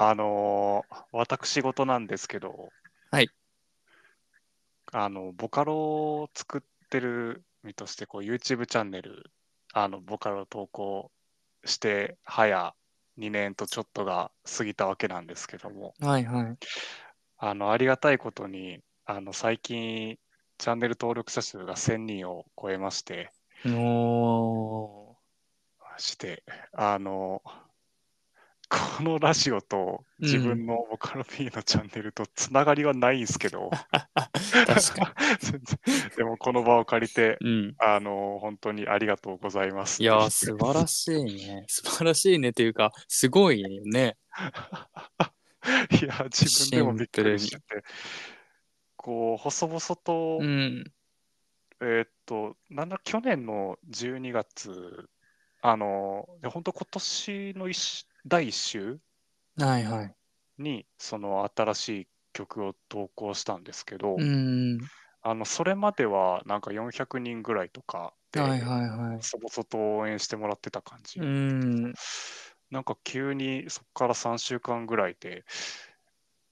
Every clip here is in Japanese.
あのー私事なんですけど、はい。あの、ボカロを作ってる身として、こう、YouTube チャンネル、あの、ボカロ投稿して、早2年とちょっとが過ぎたわけなんですけども、はいはい。あの、ありがたいことに、あの、最近、チャンネル登録者数が1000人を超えまして、おして、あの、このラジオと自分のボカロ P のチャンネルとつながりはないんですけど、でもこの場を借りて、に。うん。あの、本当にありがとうございます。いやー、素晴らしいね。素晴らしいねというか、すごいよね。いや、自分でもびっくりしてて、こう、細々と、うん。えーっと、なんだ、去年の12月、あの、で本当今年の一第1週はいはい。に、その新しい曲を投稿したんですけど、うん。あの、それまではなんか400人ぐらいとかで、はいはいはい。そぼそと応援してもらってた感じ。うん。なんか急にそこから3週間ぐらいで、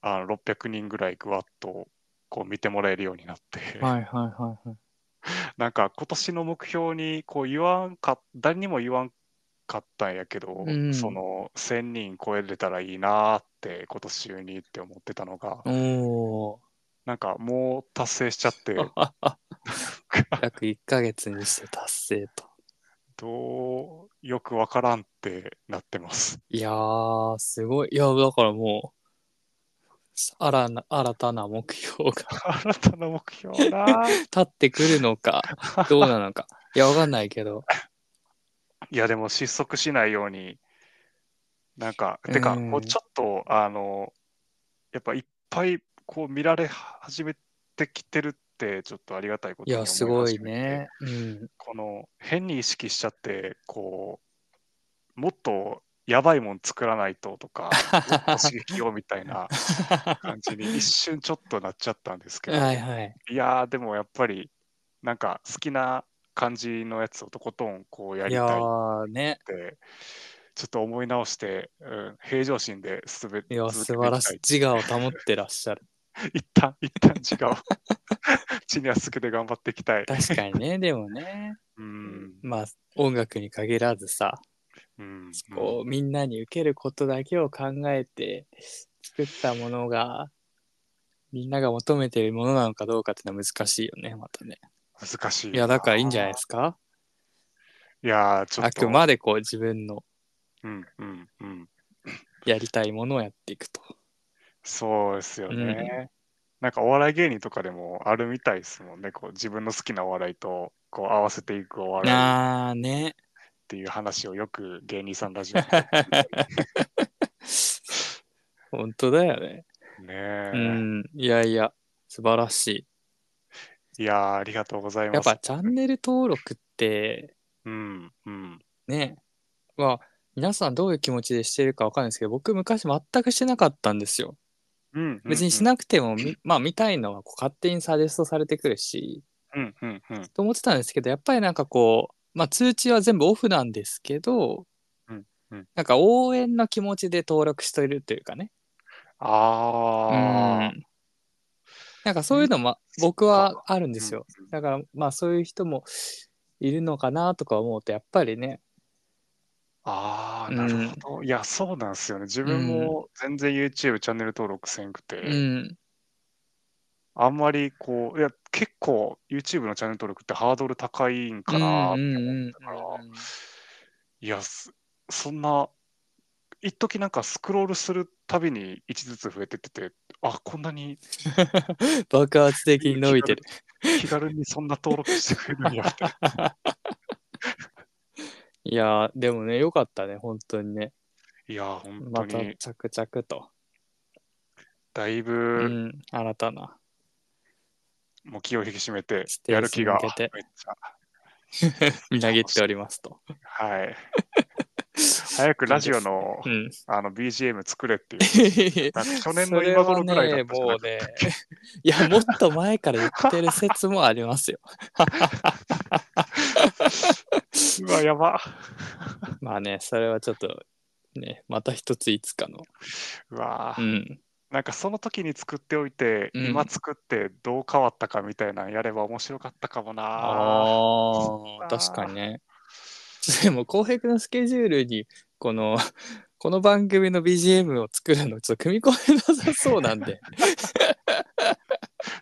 あの600人ぐらいぐわっとこう見てもらえるようになって、はいはいはいはい。なんか今年の目標にこう言わんか、誰にも言わんかったんやけど、うんその1000人超えれたらいいなーって今年中にって思ってたのが、おなんかもう達成しちゃって、ー。約1ヶ月にして達成と。どうよくわからんってなってます。いやー、すごい。いや、だからもう、新な新たな目標が 新たな目標なー 立ってくるのか、どうなのか。いや、わかんないけど。いや、でも失速しないように、なんか、てか、うんこうちょっと、あの、やっぱいっぱいこう見られ始めてきてるって、ちょっとありがたいこといや、に思いすごいね。うん。この変に意識しちゃって、こう、もっとやばいもん作らないととか、刺激をみたいな感じに一瞬ちょっとなっちゃったんですけど、はいはい。いやー、でもやっぱり、なんか好きな感じのやつをとことんこうやいやりたいっーね。て、ちょっと思い直して、うん、平常心で進めていきたい素晴らしい。自我を保ってらっしゃる。一旦、一旦違う。地にはすけて頑張っていきたい。確かにね、でもね。うん。まあ、音楽に限らずさ、うん。こう、みんなに受けることだけを考えて作ったものが、みんなが求めているものなのかどうかっていうのは難しいよね、またね。難しい。いや、だからいいんじゃないですか？いやー、ちょっあと。くまでこう自分のうん、うん、うん。やりたいものをやっていくと。そうですよね。なんかお笑い芸人とかでもあるみたいですもんね。こう自分の好きなお笑いとこう合わせていくお笑いっあーね。ていう話をよく芸人さんラジオで 本当だよね。ねえ。うん。いやいや、素晴らしい。いやー、ありがとうございます。やっぱチャンネル登録って、うん、うん。ね、まあ、皆さんどういう気持ちでしてるかわかんないですけど、僕昔全くしてなかったんですよ。うん、別にしなくても、みまあ見たいのはこう勝手にサジェストされてくるし、うん、うん、うん。と思ってたんですけど、やっぱりなんかこう、まあ通知は全部オフなんですけど、うんうんなんか応援の気持ちで登録してるというかね。あうんなんかそういうのも僕はあるんですよ。うんだからまあそういう人もいるのかなとか思うと、やっぱりね、ああ、うんなるほど。いや、そうなんですよね。自分も全然 YouTube チャンネル登録せんくて、うん、あんまりこう、いや、結構 YouTube のチャンネル登録ってハードル高いんかなって思ったから、いや、すそんな、一時なんかスクロールするたびに1ずつ増えてってて、あ、こんなに 爆発的に伸びてる。気軽にそんな登録してくれるんやみた いやーでもね、よかったね、本当にね。いや、本また当に、着々と、だいうぶ、ん、新たな。もう気を引き締めてやる気がめっちゃ。みなぎっておりますと。はい。早くラジオのうん。あの BGM 作れっていう。去年の今頃ぐらいだったじゃなかっね、もうね、いや、もっと前から言ってる説もありますよ。うわ、やば。まあね、それはちょっと、ね、また一ついつかの。うわー、うん。なんかその時に作っておいて、うん今作ってどう変わったかみたいなのやれば面白かったかもな。ああ、確かにね。でも、浩平君のスケジュールに、この、この番組の BGM を作るの、ちょっと組み込めなさそうなんで。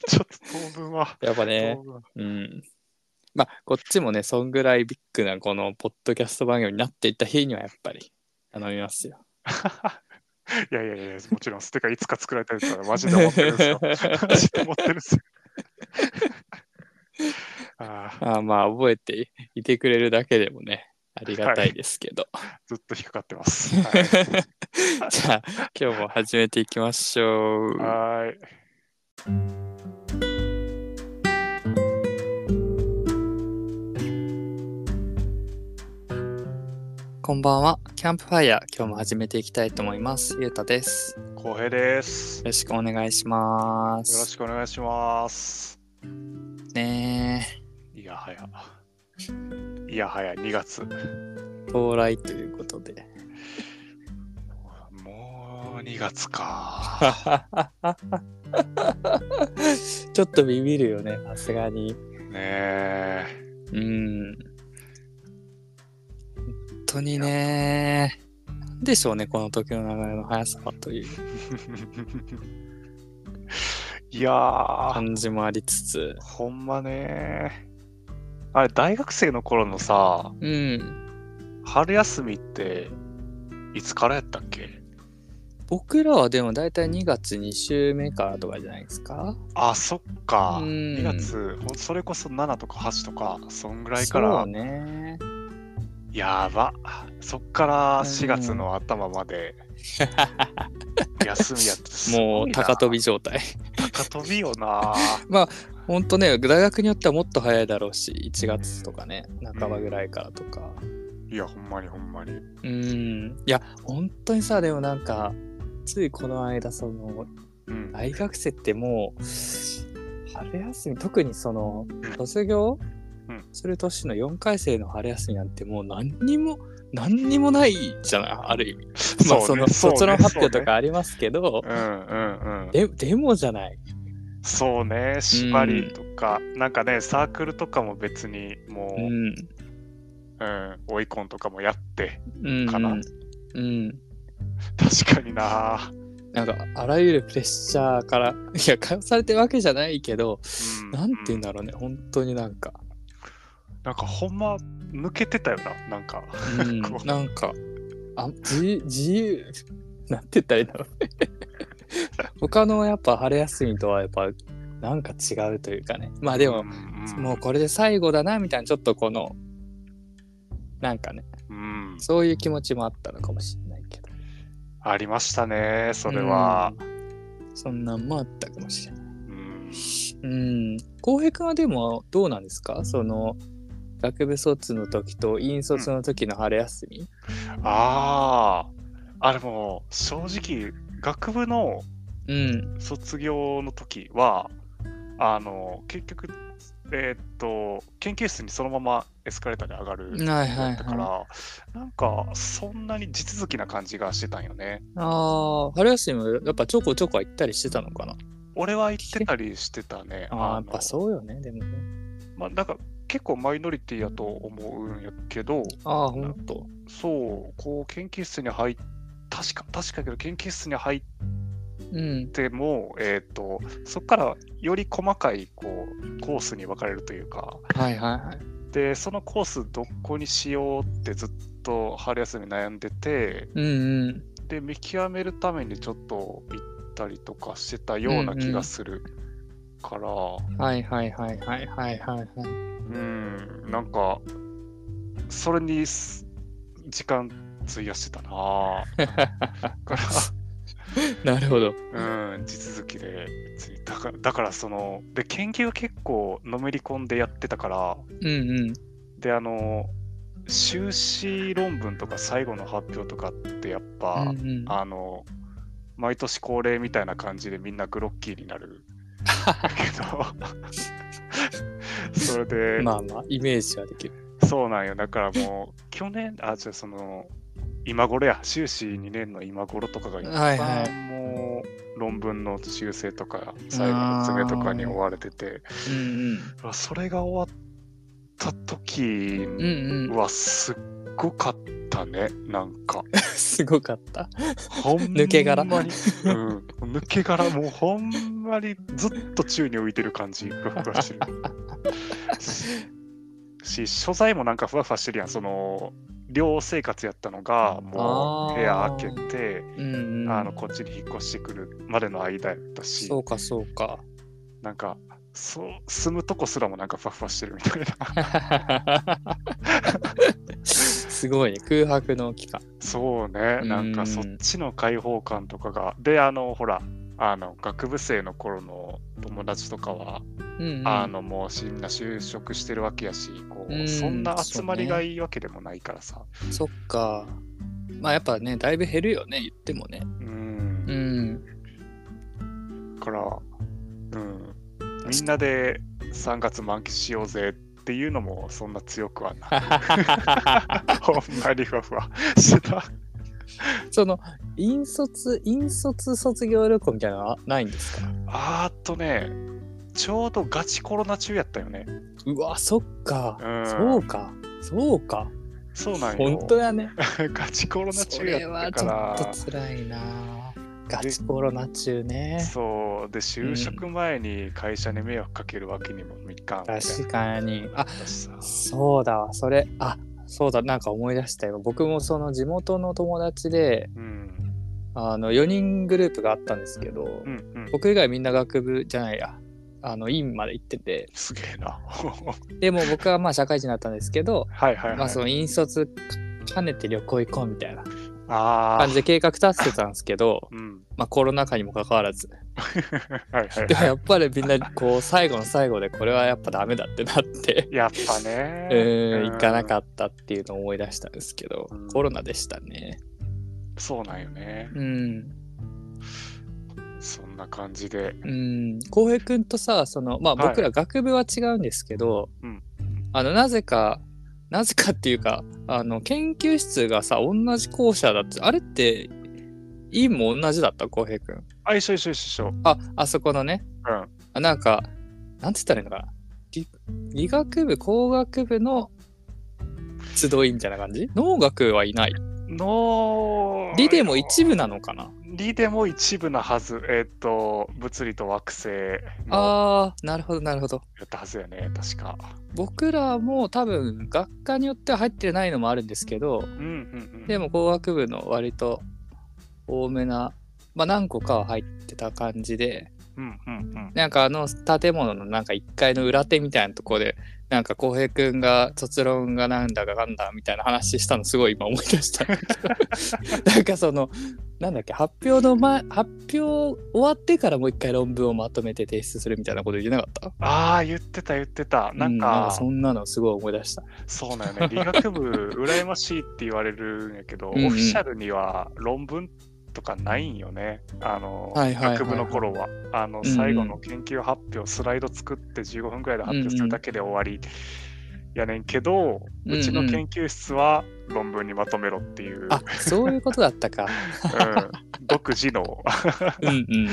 ちょっと当分は。やっぱねうん。まあ、こっちもね、そんぐらいビッグなこのポッドキャスト番組になっていった日にはやっぱり頼みますよ。いやいやいや、もちろん、てかいつか作られたやつはマジで思ってるんですよ。マジで思ってるんですよ。ああ、まあ、覚えていてくれるだけでもね、ありがたいですけど。ずっと引っかかってます。はいじゃあ、今日も始めていきましょう。はーい。こんばんは。キャンプファイヤー、今日も始めていきたいと思います。ゆうたです。よ浩平です。よろしくお願いしまろす。しくお願いします。ねいやはや。いやはや2月。え、到来ということで。もう2月か。ちょっとビビるよね、さすがに。ねえ。うん。本当にね。でしょうね、この時の流れの速さはという いやー、感じもありつつ。ほんまねあれ、大学生の頃のさ、うん。春休みって、いつからやったっけ？僕らはでも大体2月2週目からとかじゃないですか？あ、そっか。うん2月、それこそ7とか8とか、そんぐらいかそらう、ね。やば。そっから4月の頭まで、休みやってすごいなもう高飛び状態。高飛びよな。ほんとね、大学によってはもっと早いだろうし、1月とかね、半ばぐらいからとか。いや、ほんまにほんまに。うん。いや、本当にさ、でもなんか、ついこの間、その、うん。大学生ってもう、春休み、特にそのうん、卒業？うんする年の4回生の春休みなんてもう何にも、何にもないじゃない、ある意味。まあ、その、卒論発表とかありますけど、ねうんうんうん。で、でもじゃない。そうね、縛りとか、なんかね、サークルとかも別にもう、ううん、ん。追い込んとかもやって、うん。かなうん。確かにな、なんか、あらゆるプレッシャーから、いや、かされてるわけじゃないけど、うん、なんて言うんだ、だろうね、本当になんか、なんかほんま抜けてたよな、なんか。うんなんか、あ自由、自由、なんて言ったらいいんだろうね。他のやっぱ春休みとはやっぱ、なんか違うというかね。まあでも、んもうこれで最後だな、みたいな、ちょっとこの、なんかね、うん、そういう気持ちもあったのかもしれないけど。ありましたね、それは。うんそんなんもあったかもしれない。うんうん。浩平君はでもどうなんですか？その学部卒の時と院卒の時の春休み？ああ、あれも正直、学部のうん。卒業の時は、あの、結局、えーっと、研究室にそのままエスカレーターで上がるはいはいだから、はなんか、そんなに地続きな感じがしてたんよね。ああ、春休みもやっぱちょこちょこは行ったりしてたのかな？俺は行ってたりしてたね。ああ、やっのぱそうよね、でもね。まあ、なんか、結構マイノリティやと思うんやけど、ああ、ほんと。そう、こう、研究室に入っ確か、確かけど、研究室に入っうん。ても、えーっと、そこからより細かい、こう、コースに分かれるというか、はいはいはい。で、そのコースどこにしようってずっと春休み悩んでて、うんうん。で、見極めるためにちょっと行ったりとかしてたような気がするから、はいはいはいはいはいはいはい。うん、なんか、それにす時間費やしてたなぁ か なるほど。ら、うん、地続きでだから、だからその、で、研究結構のめり込んでやってたから、うんうん。で、あの、修士論文とか最後の発表とかってやっぱ、うんうん、あの、毎年恒例みたいな感じでみんなグロッキーになるけど、それで、まあまあ、イメージはできる。そうなんよ。だからもう、去年、あ、じゃあその、今頃や、修士2年の今頃とかがいはい番もう論文の修正とか、最後の詰めとかに追われてて、うんうわそれが終わった時。はすっごかったね、なんか。すごかった。ほんまに抜け殻うん、抜け殻、もうほんまにずっと宙に浮いてる感じ、ふわふわしてる。し、所在もなんかふわふわしてるやん、その、寮生活やったのが、もう部屋開けて、うんうん。あのこっちに引っ越してくるまでの間やったし、そうかそうか。なんか、そう住むとこすらもなんかふわふわしてるみたいな。すごいね。空白の期間。そうね、なんかそっちの開放感とかが。で、あの、ほら、あの学部生の頃の友達とかは、うんうん。あのもうみんな就職してるわけやし、そんな集まりがいいわけでもないからさ。そっか。まあやっぱね、だいぶ減るよね、言ってもね。うん。うん。だから、うん。みんなで3月満喫しようぜっていうのもそんな強くはない。ほんまにふわふわしてた。その、引率、引率卒業旅行みたいなのはないんですか？あーっとね、ちょうどガチコロナ中やったよね。うわ、そっか。うんそうか。そうか。そうなんよ。本当やね。ガチコロナそ中れやったはちょかっと辛いな。ガチコロナ中ら、ね。そう。で、就職前に会社に迷惑かけるわけにもいかん確かに。あ、そうだわ。それ、あ、そうだ。なんか思い出したよ。僕もその地元の友達で、うん。あの、4人グループがあったんですけど、うんうん。僕以外みんな学部じゃないや。あの、院まで行ってて、すげえな。でも僕はまあ社会人だったんですけど、はいはいはい。まあその引率兼ねて旅行行こうみたいなあ感じで計画立ててたんですけど、ーうん。まあコロナ禍にもかかわらず。はいはいでもやっぱりみんなこう最後の最後でこれはやっぱダメだってなって、やっぱね。うん、行かなかっったっていうのを思い出したんですけど、うんコロナでしたね。た。そうなんよね。うん。そんな感じで。うん。浩平君とさ、その、まあはい僕ら学部は違うんですけど、うんあの、なぜか、なぜかっていうか、あの、研究室がさ、同じ校舎だって、あれって、院も同じだった？浩平君。あ、一緒一緒一緒。あ、あそこのね、うん。あなんか、なんて言ったらいいのかな？理理学部、工学部の集いみたいな感じ？農学はいない。の理でも一部なのかな？理でも一部なはず。えっ、と、物理と惑星のああ、なるほど、なるほど。やったはずやね、確か。僕らも多分学科によっては入ってないのもあるんですけど、うんうんうん。でも工学部の割と多めな、まあ何個かは入ってた感じで、うんうんうん。なんかあの建物のなんか1階の裏手みたいなところで、なんか浩平くんが卒論がなんだかなんだみたいな話したのすごい今思い出した。なんかその、なんだっけ、発表の前、発表終わってからもう一回論文をまとめて提出するみたいなこと言ってなかった？ああ、言ってた言ってた。なんうか、そんなのすごい思い出した。そうなんよね。理学部、羨ましいって言われるんやけど、うんうんオフィシャルには論文とかないんよね。あの、学部の頃は。あの、うん最後の研究発表、スライド作って15分くらいで発表するだけで終わり。やねんけど、うんうんうちの研究室は論文にまとめろっていう、あ、そういうことだったか。うん、独自のうんうん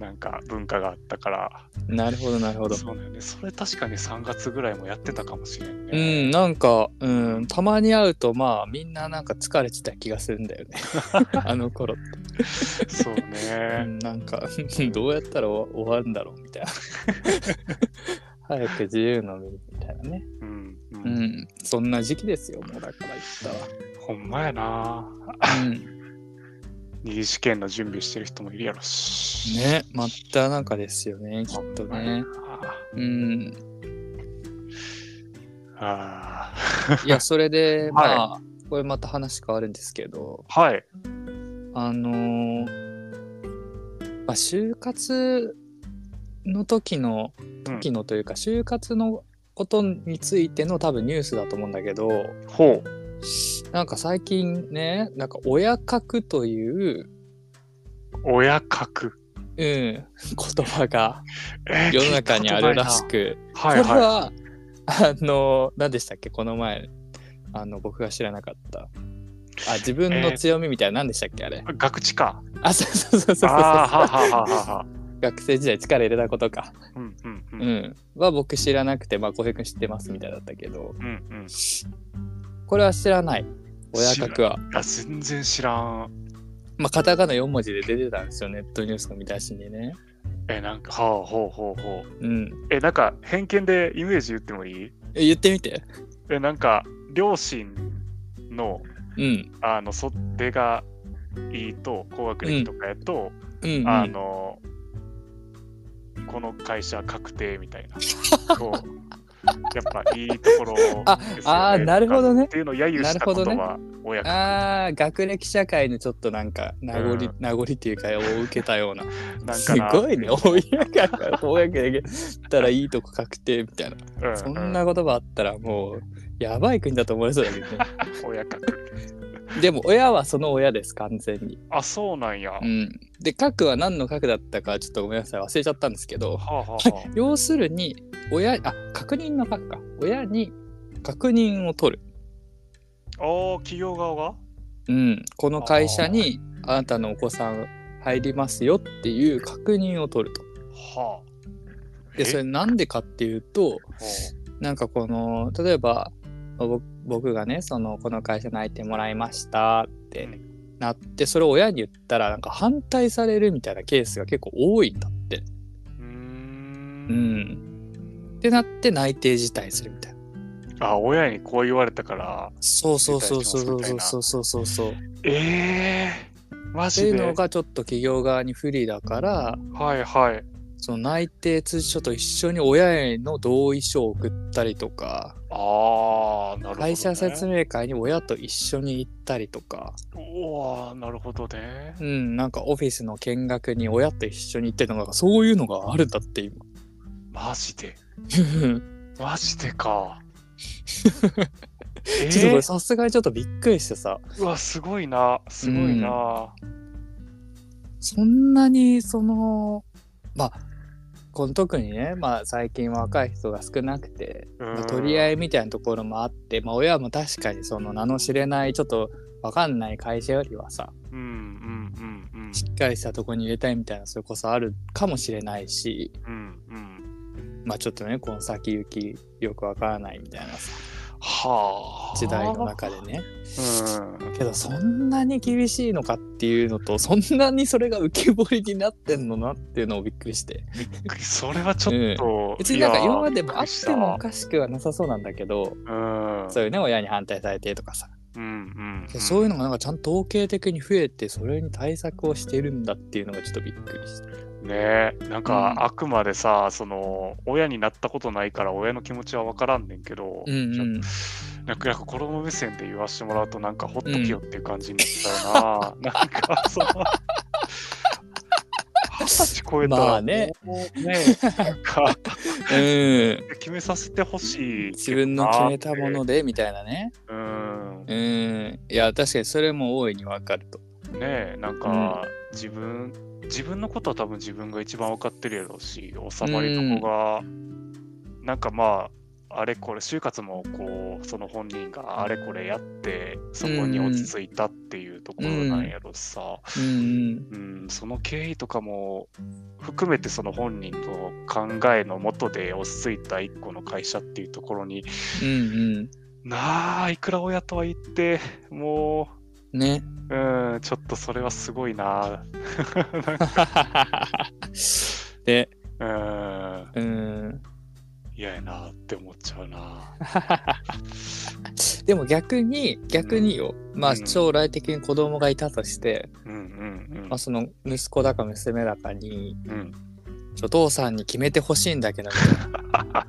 なんか文化があったから、うん。なるほど、なるほど。そうだよね。それ確かに3月ぐらいもやってたかもしれんうね。ん、なんか、うん、たまに会うと、まあ、みんななんか疲れてた気がするんだよね。あの頃って。そううね。ん、なんか、どうやったら終終わるんだろうみたいな。早く自由の身みたいなね。うん、ううんん、そんな時期ですよ、もうだから言っほんまやな。たら。うん。二次試験の準備してる人もいるやろし。ね、真っただ中ですよね、きっとね。うん。ああ。いや、それで、はいまあ、これまた話変わるんですけど、はい。あのーまあ、就活の時の、うん時のというか、就活のことについての多分ニュースだと思うんだけど、ほう。なんか最近ね、なんか親格という、親格。うん、言葉がえー世の中にあるらし。く、聞いたこいなはいはこれは、あの、何でしたっけ、この前、あの、僕が知らなかった。あ自分の強みみたいな何でしたっけ？あれ学知か。あそうそうそうそうそうああ、はあはあはあはあ。学生時代力入れたことかうんうんう。うんんは僕知らなくてまあ浩平君知ってますみたいだったけどうんうん。これは知らない親格は。いや、全然知らん。まあ、カタカナ4文字で出てたんですよ、ネットニュースの見出しにね。え、なんか、はあ、ほうほうほう。うん。え、なんか、偏見でイメージ言ってもいい？え、言ってみて。え、なんか、両親の、うん。あの、袖がいいと、高学歴とかやと、うん、うん。あの、この会社確定みたいな。こうやっぱいいところですよねああーなるほどねっていうのを揶揄した言葉、親が。ああ、学歴社会のちょっとなんか名残、うん名残っていうかを受けたような。す なんかなごいね、親が公でったらいいとこ確定みたいな。うそんな言葉あったらもう、やばい国だと思われそうだけどね。親格。でも親はその親です、完全に。あ、そうなんや。はうん。で、核は何の核だったかちょっとごめんなさい、忘れちゃったんですけど、あ、はあは 要するに、親、あ、確認の核か。親に確認を取る。あ、おー企業側が？うん。この会社にあなたのお子さん入りますよっていう確認を取ると。はあ。で、それえなんでかっていうと、なんかこの、例えば、ぼ僕がね、その、この会社に入ってもらいましたってうんなって、それを親に言ったら、なんか反対されるみたいなケースが結構多いんだって。うんん。ってなって内定辞退するみたいな。あ、親にこう言われたから。そうそうそうそうそうそうそうそうそう。っええー、マてジで？いうのがちょっと企業側に不利だから、はいはい。その内定通知書と一緒に親への同意書を送ったりとか、ああ、なるほど、ね。会社説明会に親と一緒に行ったりとか、うわーなるほどね。うん、なんかオフィスの見学に親と一緒に行ってるのが、そういうのがあるんだって今。マジで？マジでか。え ちょっとこれー、さすがにちょっとびっくりしてさ、うわ、すごいな。すごいな。そんなにその、まあ、この特にね、まあ最近若い人が少なくて、うんまあ取り合いみたいなところもあって、まあ親も確かにその名の知れないちょっとわかんない会社よりはさ、うんうんうんうん。しっかりしたとこに入れたいみたいなそれこそあるかもしれないし、うんうん。まあちょっとね、この先行きよくわからないみたいなさ、はあ。時代の中でね。うん。けどそんなに厳しいのかっていうのと、そんなにそれが浮き彫りになってんのなっていうのをびっくりして。それはちょっと。別になんかいやー今までもあってもおびかしくはなさそうなんだけど、うん。そういうね、親に反対されてとかさ、うんうんうん。そういうのがなんかちゃんと統計的に増えて、それに対策をしてるんだっていうのがちょっとびっくりして。ねえなんか、うんあくまでさその親になったことないから親の気持ちは分からんねんけど、うんうん。なんか子供目線で言わしてもらうとなんかほっときよっていう感じになっちゃうな、なんかその二十歳超えたらまあねね なんかうん。決めさせてほしい自分の決めたものでみたいなね。うんうん。いや、確かにそれも大いにわかると。ねえなんか、自分自分のことは多分自分が一番分かってるやろうし収まりとこが、なんかまああれこれ就活もこうその本人があれこれやってそこに落ち着いたっていうところなんやろさ、うんうん。うんその経緯とかも含めてその本人の考えのもとで落ち着いた一個の会社っていうところにうんなあいくら親とは言ってもうん。ね。ううんちょっとそれはすごいな で、うんうん。嫌やなって思っちゃうな。でも逆に、逆によ、まあうん将来的に子供がいたとして、うんうんまあその息子だか娘だかに、うん。うん、お父さんに決めてほしいんだけど、みたいな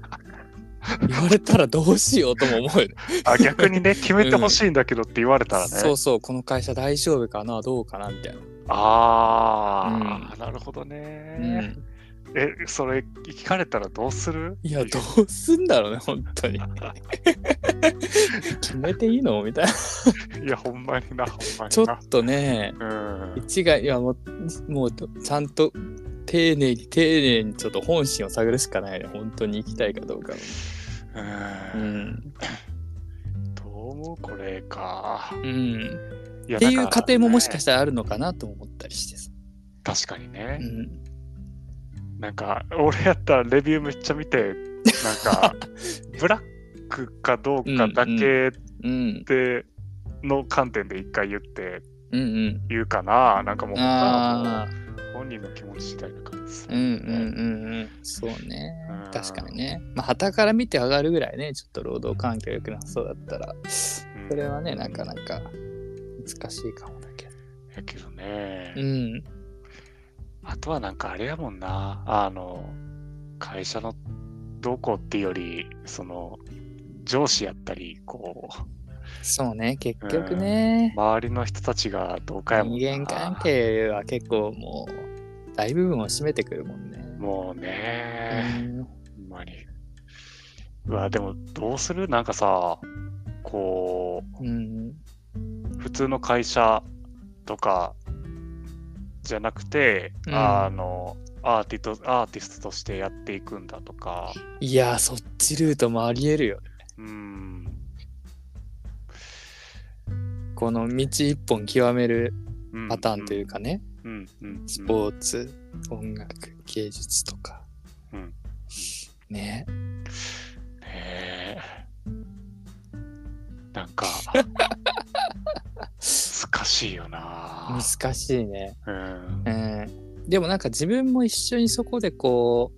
言われたらどうしようとも思うよね。あ逆にね、決めてほしいんだけどって言われたらね。そうそう、この会社大丈夫かなどうかなみたいな。ああ、なるほどね、うん、え、それ聞かれたらどうする？いや、どうすんだろうね、本当に。決めていいの？みたいな。いや、ほんまにな、ほんまちょにな。っとね、うん。一概、いや、もう、もう、ちゃんと、丁寧に、丁寧に、ちょっと本心を探るしかないね。本当に行きたいかどうかの。う。うんん。どう思うこれか。うん。っていう過程ももしかししたらあるのかなと思ったりしてさ。確かにねう。ん。なんか、俺やったらレビューめっちゃ見て、なんか、ブラックかどうかだけの観点で一回言ってうんうん。言うかな。なんかもう、ああ。本人の気持ち次第な感じですうんうんうんうん。そうねうん。確かにね。まあ、旗から見て上がるぐらいね、ちょっと労働環境良くなさそうだったら、うんそれはね、なかなか難しいかもだけど。やけどね。うん。あとはなんかあれやもんな。あの、会社のどうこうっていうより、その、上司やったり、こう、そうね、結局ね。周りの人たちがどうかやもんな。人間関係は結構もう大部分を占めてくるもんね。もううね、んほんまに。うわ、でもどうする？なんかさ、こうん。う、普通の会社とかじゃなくて、うんあの、アーティスト、アーティストとしてやっていくんだとか、いや、そっちルートもありえるよね。うん、この道一本極めるうんパターンというかね、うん、うん、スポーツ、音楽、芸術とか。うんね。ねえなんか、難しいよな。難しいね。うんうん。でもなんか自分も一緒にそこでこ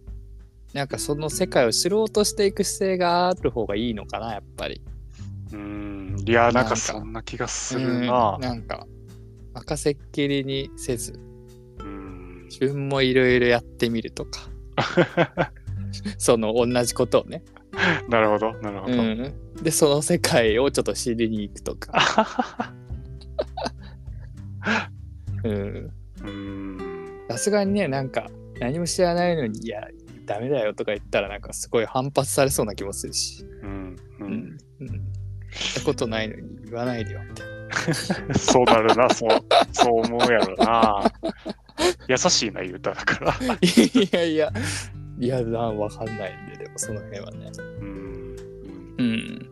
う、なんかその世界を知ろうとしていく姿勢がある方がいいのかな、やっぱり。うん、いや、なんかかそんな気がするうんな。なんか、任せっきりにせず、うん、自分もいろいろやってみるとか、その同じことをね。なるほど、なるほど。うん。で、その世界をちょっと知りに行くとか。うん。うん、さすがにね、なんか、何も知らないのに、いや、ダメだよとか言ったら、なんかすごい反発されそうな気もするし。うん、う。うんん。うん。やったことないのに言わないでよ、みたいな。そうなるな、そう、そう思うやろな。優しいな、言うただから。いやいや、いや、なわかんないんで、でもその辺はね。うん、うん。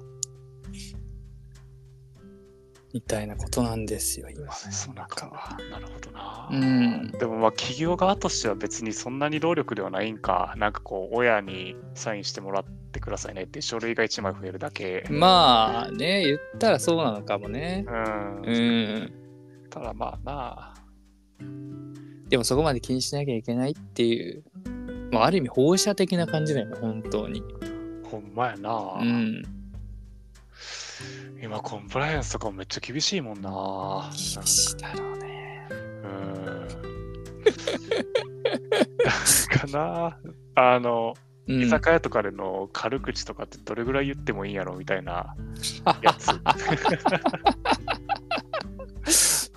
みたいなことなんですよ、今ね。そうなんか、なるほどな。うんでもまあ企業側としては別にそんなに労力ではないんか、なんかこう、親にサインしてもらってくださいねって書類が1枚増えるだけ。まあね、言ったらそうなのかもね。うん。うん。ただまあなでもそこまで気にしなきゃいけないっていう、まあ、ある意味放射的な感じだよね、本当に。ほんまやな、うん。今コンプライアンスとかもめっちゃ厳しいもんな厳しいだろうね。うん。かなあの、うん居酒屋とかでの軽口とかってどれぐらい言ってもいいんやろみたいなやつ。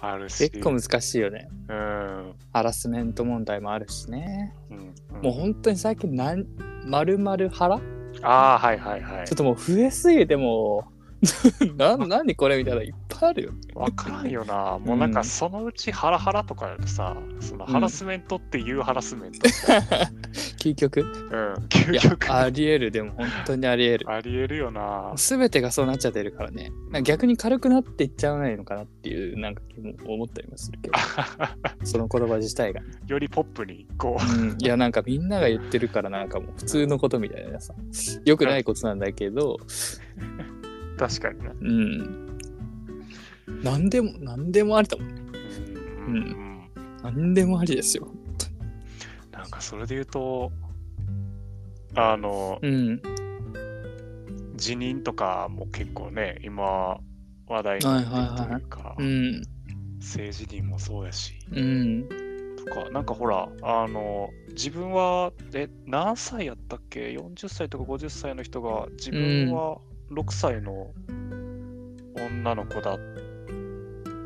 あるし。結構難しいよね。うん。ハラスメント問題もあるしね。うんうんもう本当に最近なん、まるまる腹？ああ、はいはいはいちょっ。ともう増えすぎてもう、な、何これみたいなのいっぱいあるよ。わからんよな。もうなんかそのうちハラハラとかさ、そのハラスメントっていうハラスメント。究極？うん。い究や、極ありえる。でも本当にありえる。ありえるよな。すべてがそうなっちゃってるからね。逆に軽くなっていっちゃわないのかなっていう、なんか気も思ったりもするけど、その言葉自体が。よりポップにこうん、いや、なんかみんなが言ってるから、なんかもう普通のことみたいなさ、よくないことなんだけど、う、確かにな。うん。なんでも、なんでもありだもんね。うんうんなんでもありですよ。なんかそれで言うと、あの、うん。辞任とかも結構ね、今話題になってるというか、うん。政治人もそうやし、うん。とか、なんかほら、あの、自分は、え、何歳やったっけ ?40 歳とか50歳の人が、自分は6歳の女の子だ。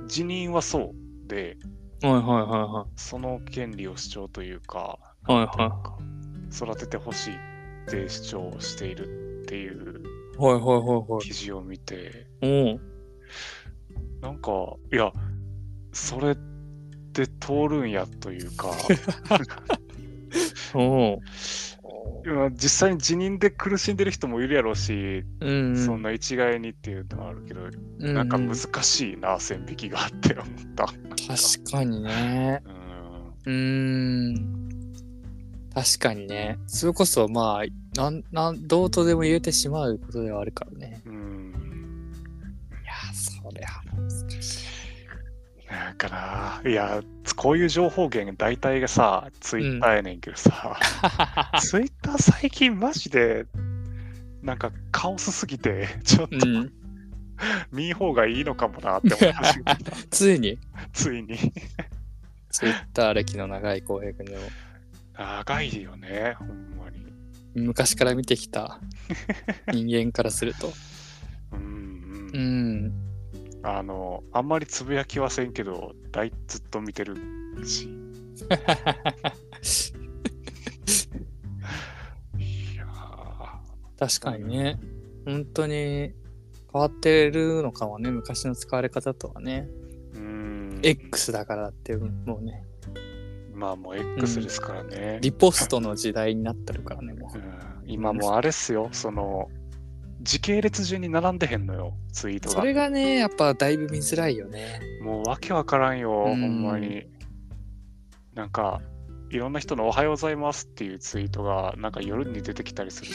辞任はそうで、はいはいはその権利を主張というか、いはい。はい育ててほしいって主張をしているっていうい。はいはいはい記事を見て、はい。なんか、いや、それって通るんやというか、お 実際に辞任で苦しんでる人もいるやろうし、う。うん、うん。そんな一概にっていうのはあるけど、うなんかう難しいな、線引きがあって思った。確かにね。うんうーん。確かにね。それこそ、まあ、なん、なん、どうとでも言えてしまうことではあるからね。うん。いや、そりゃ難しい。なんかな、いや、こういう情報源大体がさ、ツイッターやねんけどさ、ツイッター最近マジで、なんかカオスすぎて、ちょっとうん。見ん方がいいのかもなって思い始めた。ついに、ついに。ツイッター歴の長い浩平君でも、長いよね、ほんまに。昔から見てきた人間からすると。うんううん。ん。あの、あんまりつぶやきはせんけど、大ずっと見てるし。い や確かにね。本当に変わってるのかもね。昔の使われ方とはね。ーうん。X だからって、もうね、まあもう X ですからね。リポストの時代になってるからね、もう。うん今もうあれっすよ、その、時系列順に並んでへんのよ、ツイートが。それがね、やっぱだいぶ見づらいよね。もうわけわからんよ、うんほんまに。なんか、いろんな人のおはようございますっていうツイートが、なんか夜に出てきたりする。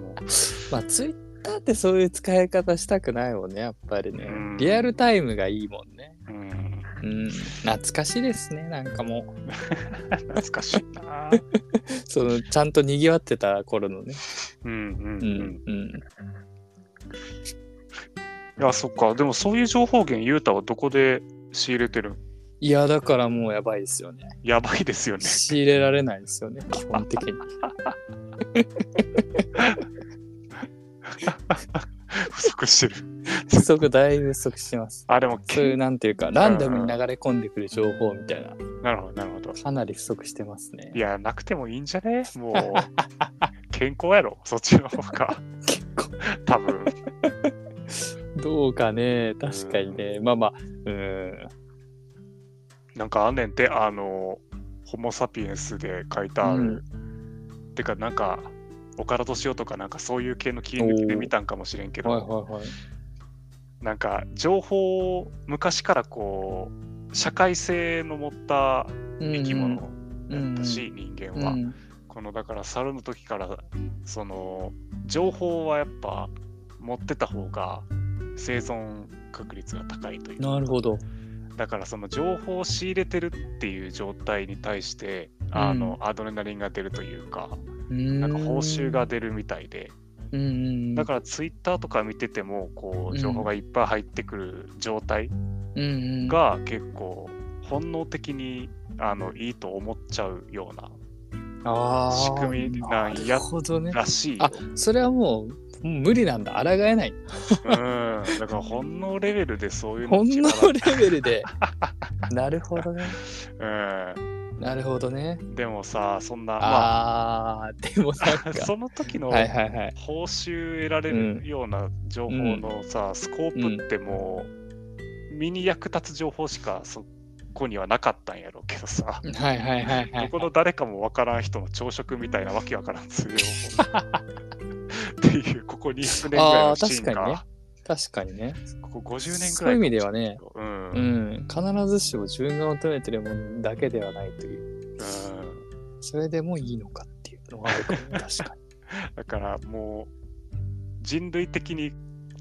も うまあ、ツイッターってそういう使い方したくないもんね、やっぱりねうん。リアルタイムがいいもんね。うん、うん。懐かしいですね、なんかもう。懐かしいな。その、ちゃんと賑わってた頃のね。うんうんううん。ん。うん。いや、そっか。でもそういう情報源、ゆうたはどこで仕入れてるん？いや、だからもうやばいですよね。やばいですよね。仕入れられないですよね、基本的に。不足してる。不足だいぶ不足してます。あ、でも、そういう、なんていうか、ランダムに流れ込んでくる情報みたいな、なるほど、なるほど。かなり不足してますねい。や、なくてもいいんじゃね？もう、健康やろ、そっちの方が。結構、多分。どうかね、確かにね。まあまあ、うん。なんかあんねんて、あの、ホモ・サピエンスで書いてある。うんてか、なんか、岡田敏夫とかなんかそういう系の切り抜きで見たんかもしれんけど、はいはいはい。なんか情報を昔からこう社会性の持った生き物だったし、人間は、うん。このだから猿の時からその情報はやっぱ持ってた方が生存確率が高いというか。なるほど。だからその情報を仕入れてるっていう状態に対してあの、アドレナリンが出るというかななんか報酬が出るみたいで、だからツイッターとか見ててもこう情報がいっぱい入ってくる状態が結構本能的にあのいいと思っちゃうような仕組みなんやなるほどね。らしいよあそれはもう無理なんだ。抗えない。うん、だから本能レベルでそういうの本能力レベルで。なるほどね。うなるほどね。ん、でもさそんなまああー、でもなんか。あ その時のはいはいはい。報酬得られるような情報のさ、スコープってもう身に役立つ情報しかそこにはなかったんやろうけどさ、はいはいはいはいど。この誰かもわからん人の朝食みたいなわけわからんする情報っていうここ200年ぐらいああ、のシーンが確かにね。ここ50年ぐらいそういう意味ではね、うん、ううんん、必ずしも自分が求めてるものだけではないという、それでもいいのかっていうのはあるかも、確かに。だからもう人類的に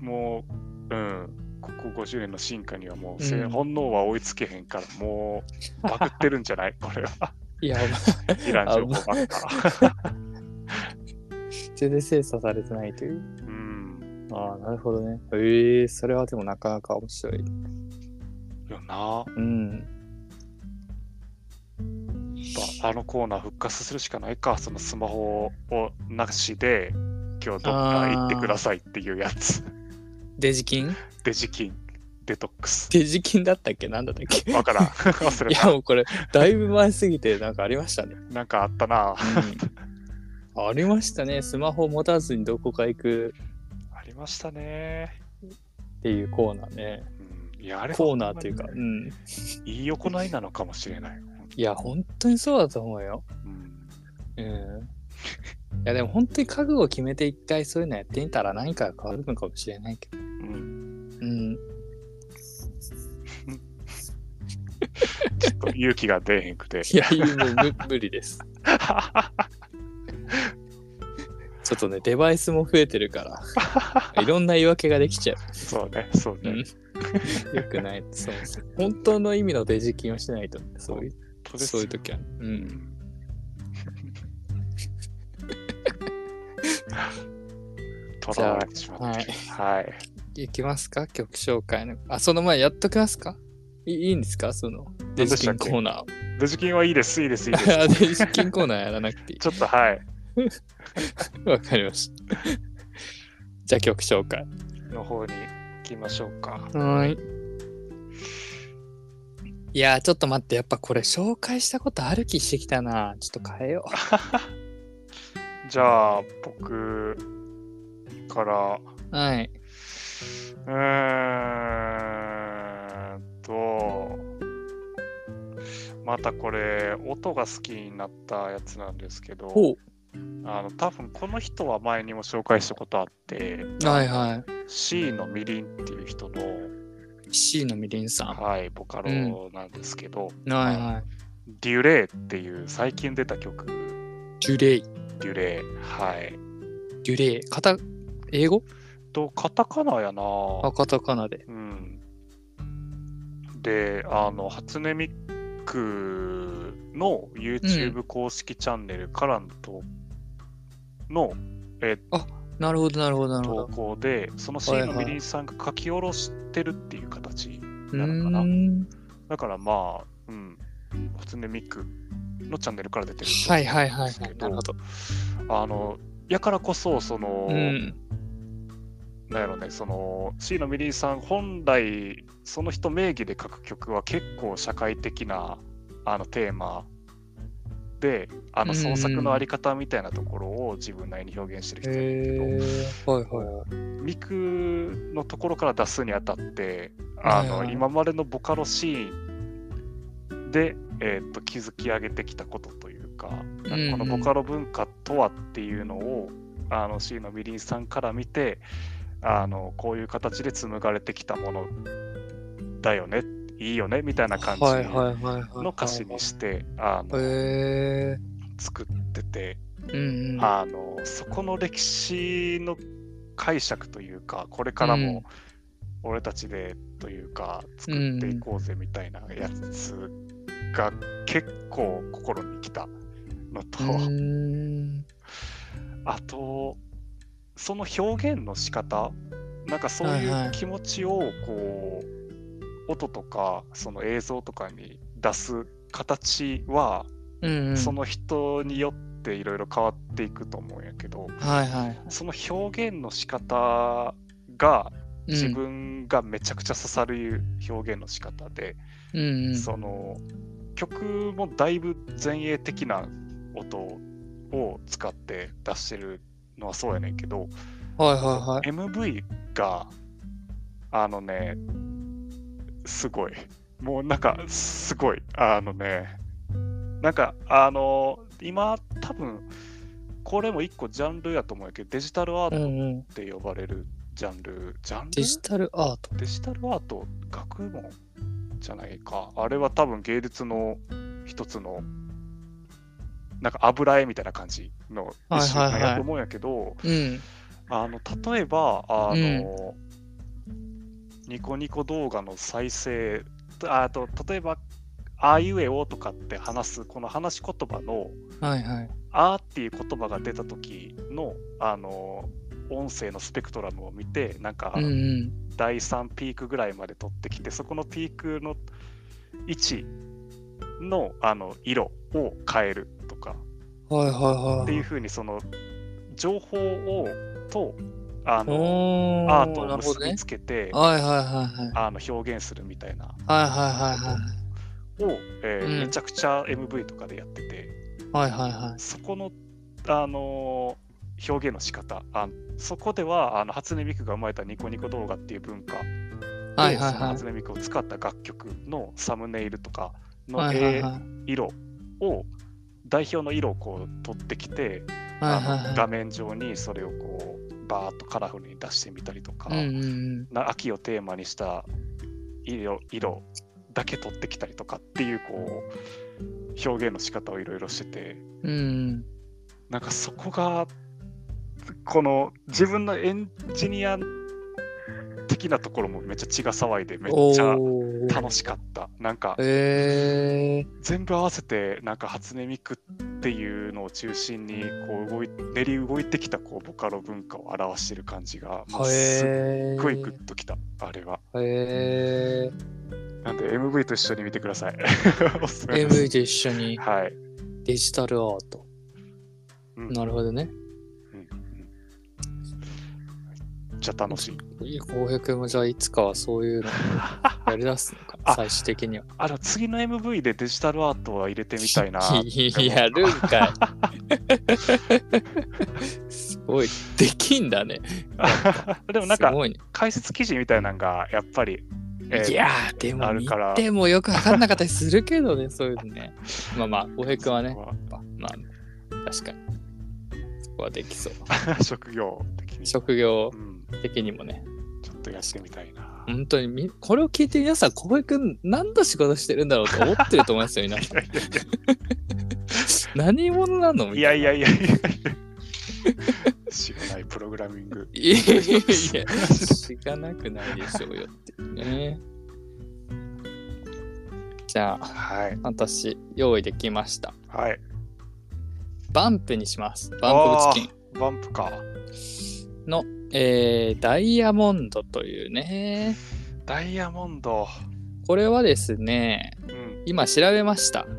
もう、うん、ここ50年の進化にはもう、せうん本能は追いつけへんからもうバグってるんじゃない？これは。いや、いらん情報ばっか。全然精査されてないという。うん。ああ、なるほどね。ええそれはでもなかなか面白い。よな。うん。あのコーナー復活するしかないか。そのスマホをなしで、今日どっか行ってくださいっていうやつ。デジ金デジキン、デトックス。デジ金だったっけ？なんだったっけ？わからん。忘れいや、た。もうこれ、だいぶ前すぎて、なんかありましたね。なんかあったな。うん、ありましたね。スマホ持たずにどこか行くありましたね。っていうコーナーね。うん、いや、あれはコーナーっていうか、うん。いい行いなのかもしれない。いや、本当にそうだと思うよ。うん、うん。やでも本当に覚悟を決めて一回そういうのやってみたら何かが変わるのかもしれないけど。うん。うん。ちょっと勇気が出へんくて。いや、無無理です。ちょっとね、デバイスも増えてるから、いろんな言い訳ができちゃそうね、そうう。うね。ん。よくない。そう。本当の意味のデジ金をしてないと、そういう、そういう時は。う。うんん。とらわれてしまって。はい。いきますか？曲紹介の。あ、その前やっときますか？いいいんですか？その、デジ金コーナー。デジ金はいいです、いいです、いいです。あデジ金コーナーやらなくていちょっとはい。い。わかりました。じゃあ曲紹介。の方に行きましょうか。はい。いやー、ちょっと待って、やっぱこれ紹介したことある気してきたな。ちょっと変えよ じゃあ、僕から、う。はい。うーんと、またこれ、音が好きになったやつなんですけど、ほう。あの多分この人は前にも紹介したことあって、はいは C のみりんっていう人の、い。C のみりんさん。ははい、ボカロなんですけど、いはデュレイっていう最近出た曲、い。デュレイ。デュレイ。はい。デュレイ。カタ、英語？と、カタカナやなあ、カタカナで。うん。で、あの、初音ミクの YouTube 公式チャンネルからのと、の、えなるほど、なるほど、なるほ投ど。稿で、そのいはいのみりんさんが書き下ろしてるっていう形。うなのかなーん。だからまあ、うん、初音ミクのチャンネルから出てるんはいはいはいはい。なるほど。あの、やからこそ、その、うん。なんやろね、その C のミリーさん本来その人名義で書く曲は結構社会的なあのテーマであのうん創作のあり方みたいなところを自分なりに表現してる人へなんだけえ。はいはい。ど、ミクのところから出すにあたってあの、はいはい今までのボカロシーンで、えー、と築き上げてきたことというか、なんかこのボカロ文化とはっていうのをあの C のミリンさんから見てあのこういう形で紡がれてきたものだよねいいよねみたいな感じはいはいはいはい。の歌詞にして。作っててうんうん。あのそこの歴史の解釈というかこれからも俺たちでというか作っていこうぜみたいなやつが結構心にきたのと、うーん。あとその表現の仕方なんかそういはいはいう気持ちをこう音とかその映像とかに出す形は、うんうん。その人によっていろいろ変わっていくと思うんやけどはいはい。その表現の仕方がうん自分がめちゃくちゃ刺さる表現の仕方で、うんうん。その曲もだいぶ前衛的な音を使って出してるのはそうやねんけど、はいはい MV があのねすごいもうなんかすごいあのねなんかあの今多分これも一個ジャンルやと思うけどデジタルアーはい。うトんうん。って呼ばれるジャンル、ジャンル？デジタルアート。デジタルアート学問じゃないかあれは多分芸術の一つのなんか油絵みたいな感じのはい一種はいはいなんやと思うんやけど、うん。あの例えばあの、うんニコニコ動画の再生あと例えば「あいうえお」とかって話すこの話し言葉のはいはい。「あ」っていう言葉が出た時のあの音声のスペクトラムを見てなんかうんうん。第3ピークぐらいまで取ってきてそこのピークの位置のあの色を変えるとかはいはいはい。っていうふうにその情報をとあのアートを。結びつけて、はいはいはいはい。あの表現するみたいなはいはいはいはい。を、えーうんめちゃくちゃ MV とかでやっててはいはいはい。そこの、あのー表現の仕方あそこではあの初音ミクが生まれたニコニコ動画っていう文化で、はいはいはいその初。音ミクを使った楽曲のサムネイルとかの絵はい。色を代表の色をこう取ってきて、はいはいはいあの画面上にそれをこうバーッとカラフルに出してみたりとか、うんうんな秋をテーマにした色色だけ取ってきたりとかっていうこう表現の仕方をいろいろしててうんうん。なんかそこがこの自分のエンジニア的なところもめっちゃ血が騒いでめっちゃ楽しかった。なんかへえ全部合わせてなんか初音ミクっていうのを中心にこう動い練り動いてきたこうボカロ文化を表してる感じがもうすっへごいグッときた。あれは。えなんで MV と一緒に見てください。MV と一緒に。はい、デジタルアート。うん。なるほどねちゃ楽しい。浩平君もじゃあいつかはそういうの やりだすのか？あ最終的には。あの次の MV でデジタルアートは入れてみたいな。やるんかい。すごい。できんだね。でもなんかね。解説記事みたいなのがやっぱり、えーいやーでも見あるから。てもよく分かんなかったりするけどねそういうのね。まあまあ浩平君はねまあ確かに。そこはできそう。は職業的に、職業。うん、的にもねちょっとやってみたいな。本当にみこれを聞いて皆さん浩平君何の仕事してるんだろうと思ってると思いますよ皆さんい何者なの？みたいやいやいやいやいや知らないプログラミング。いやいやいや知らなくないでしょうよってねじゃあはい。私用意できましたはい。バンプにしますバンプブチキンン。バンプか。の、えーダイヤモンドというね。ダイヤモンド。これはですねうん。今調べました。ちょ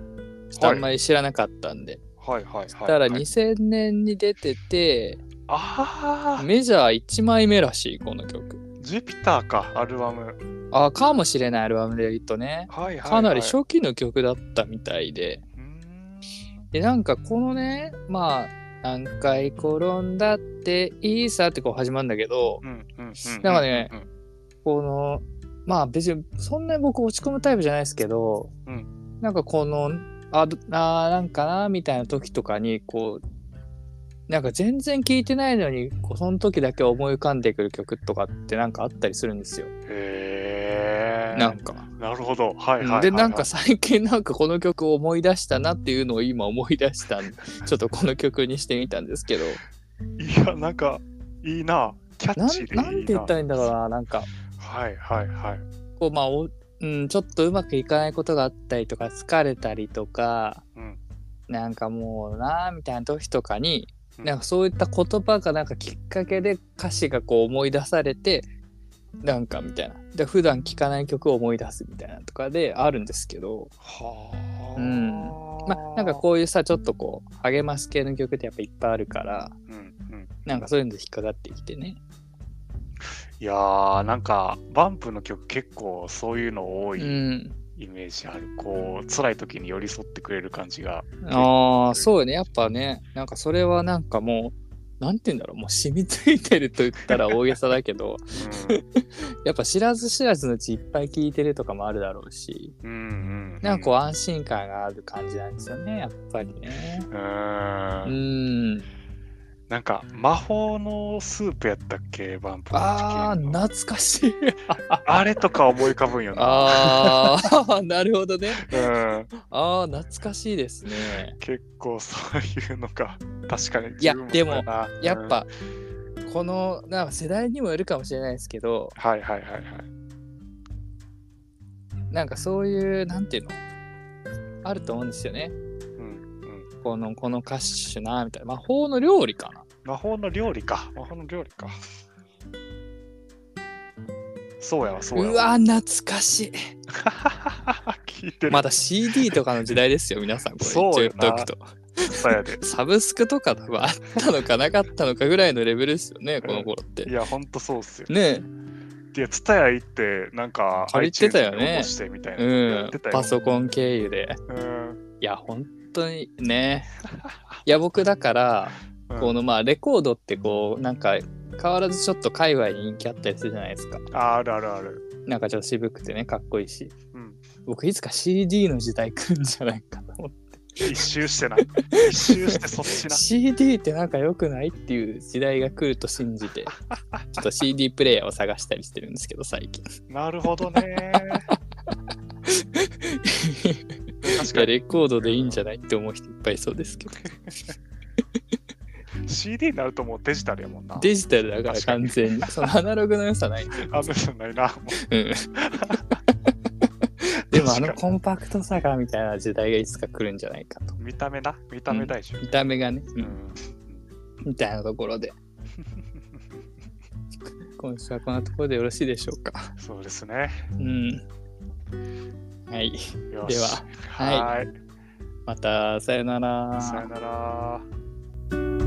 っとあんまり知らなかったんで、はい。はい。はい。だからはい。2000年に出てて、ああ、メジャー1枚目らしいこの曲。ジュピターか、アルバム。あかもしれないアルバムで言うとね。はいはい、はい。かなり初期の曲だったみたいで。でなんかこのねまあ何回転んだっていいさってこう始まるんだけど。なんかねうんこのまあ別にそんなに僕落ち込むタイプじゃないですけど、うんなんかこのあどあーなんかなみたいな時とかにこうなんか全然聴いてないのにこうその時だけ思い浮かんでくる曲とかってなんかあったりするんですよ。へえ。なんか。なるほど。はいはい。でなんか最近なんかこの曲を思い出したなっていうのを今思い出したんで ちょっとこの曲にしてみたんですけどいや、なんか、いいな。キャッチーでいいな。なんて言ったらいいんだろうななんかはいはいはい。こうまあおうん、ちょっとうまくいかないことがあったりとか疲れたりとかうん。なんかもうなみたいな時とかに、うんなんかそういった言葉がなんかきっかけで歌詞がこう思い出されてなんかみたいなで普段聴かない曲を思い出すみたいなとかであるんですけどはあ。うんまあなんかこういうさちょっとこう励ます系の曲ってやっぱいっぱいあるからう。うんうん。なんかそういうので引っかかってきてねいやー、なんか、バンプの曲結構そういうの多ういんイメージある。こう、辛い時に寄り添ってくれる感じが。ああそうよねやっぱねなんかそれはなんかもうなんて言うんだろうもう染みついてると言ったら大げさだけど やっぱ知らず知らずのうちいっぱい聞いてるとかもあるだろうしうん。うんうん。なんかこう安心感がある感じなんですよねやっぱりねううーん。んなんか、魔法のスープやったっけ、バンプのあーチキンの。懐かしい。あれとか思い浮かぶんよな。ああ なるほどね。うん。ああ懐かしいですね。結構そういうのが、確かにいやでもやっ、ぱこのなんか世代にもよるかもしれないですけどうんはいはいはいはい。なんかそういうなんていうの？あると思うんですよねこのこの歌手なみたいな魔法の料理かな魔法の料理か。魔法の料理か。そうやわ、そうやうわ。わ懐かしい 聞いてる。まだ CD とかの時代ですよ皆さんこれ言っとくとそうやで。サブスクとか多分あったのかなかったのかぐらいのレベルですよねこの頃っていや、ほんとそうっすよ。ねいや、ツタヤ行って、なんか、借りてたよね。パソコン経由でうん。いや本当にね いや僕だからうんこのまあレコードってこうなんか変わらずちょっと界隈に人気あったりするじゃないですかああるあるある。なんかちょっと渋くてねかっこいいしうん。僕いつか CD の時代来るんじゃないかと思って一周してな。一周してそっちな。CD ってなんか良くないっていう時代が来ると信じて、ちょっと CD プレイヤーを探したりしてるんですけど、最近。なるほどね。確かにレコードでいいんじゃないって思う人いっぱいいそうですけど。CD になるともうデジタルやもんな。デジタルだから完全に。そのアナログの良さないんですよ。あんないな。もうん でもあのコンパクトさがみたいな時代がいつか来るんじゃないかと。う見た目な。見た目大事よ。見た目がね、ううんん。みたいなところで。今週はこんなところでよろしいでしょうか。そうですね。うん。はい。では、はい。また、さよなら。さよなら。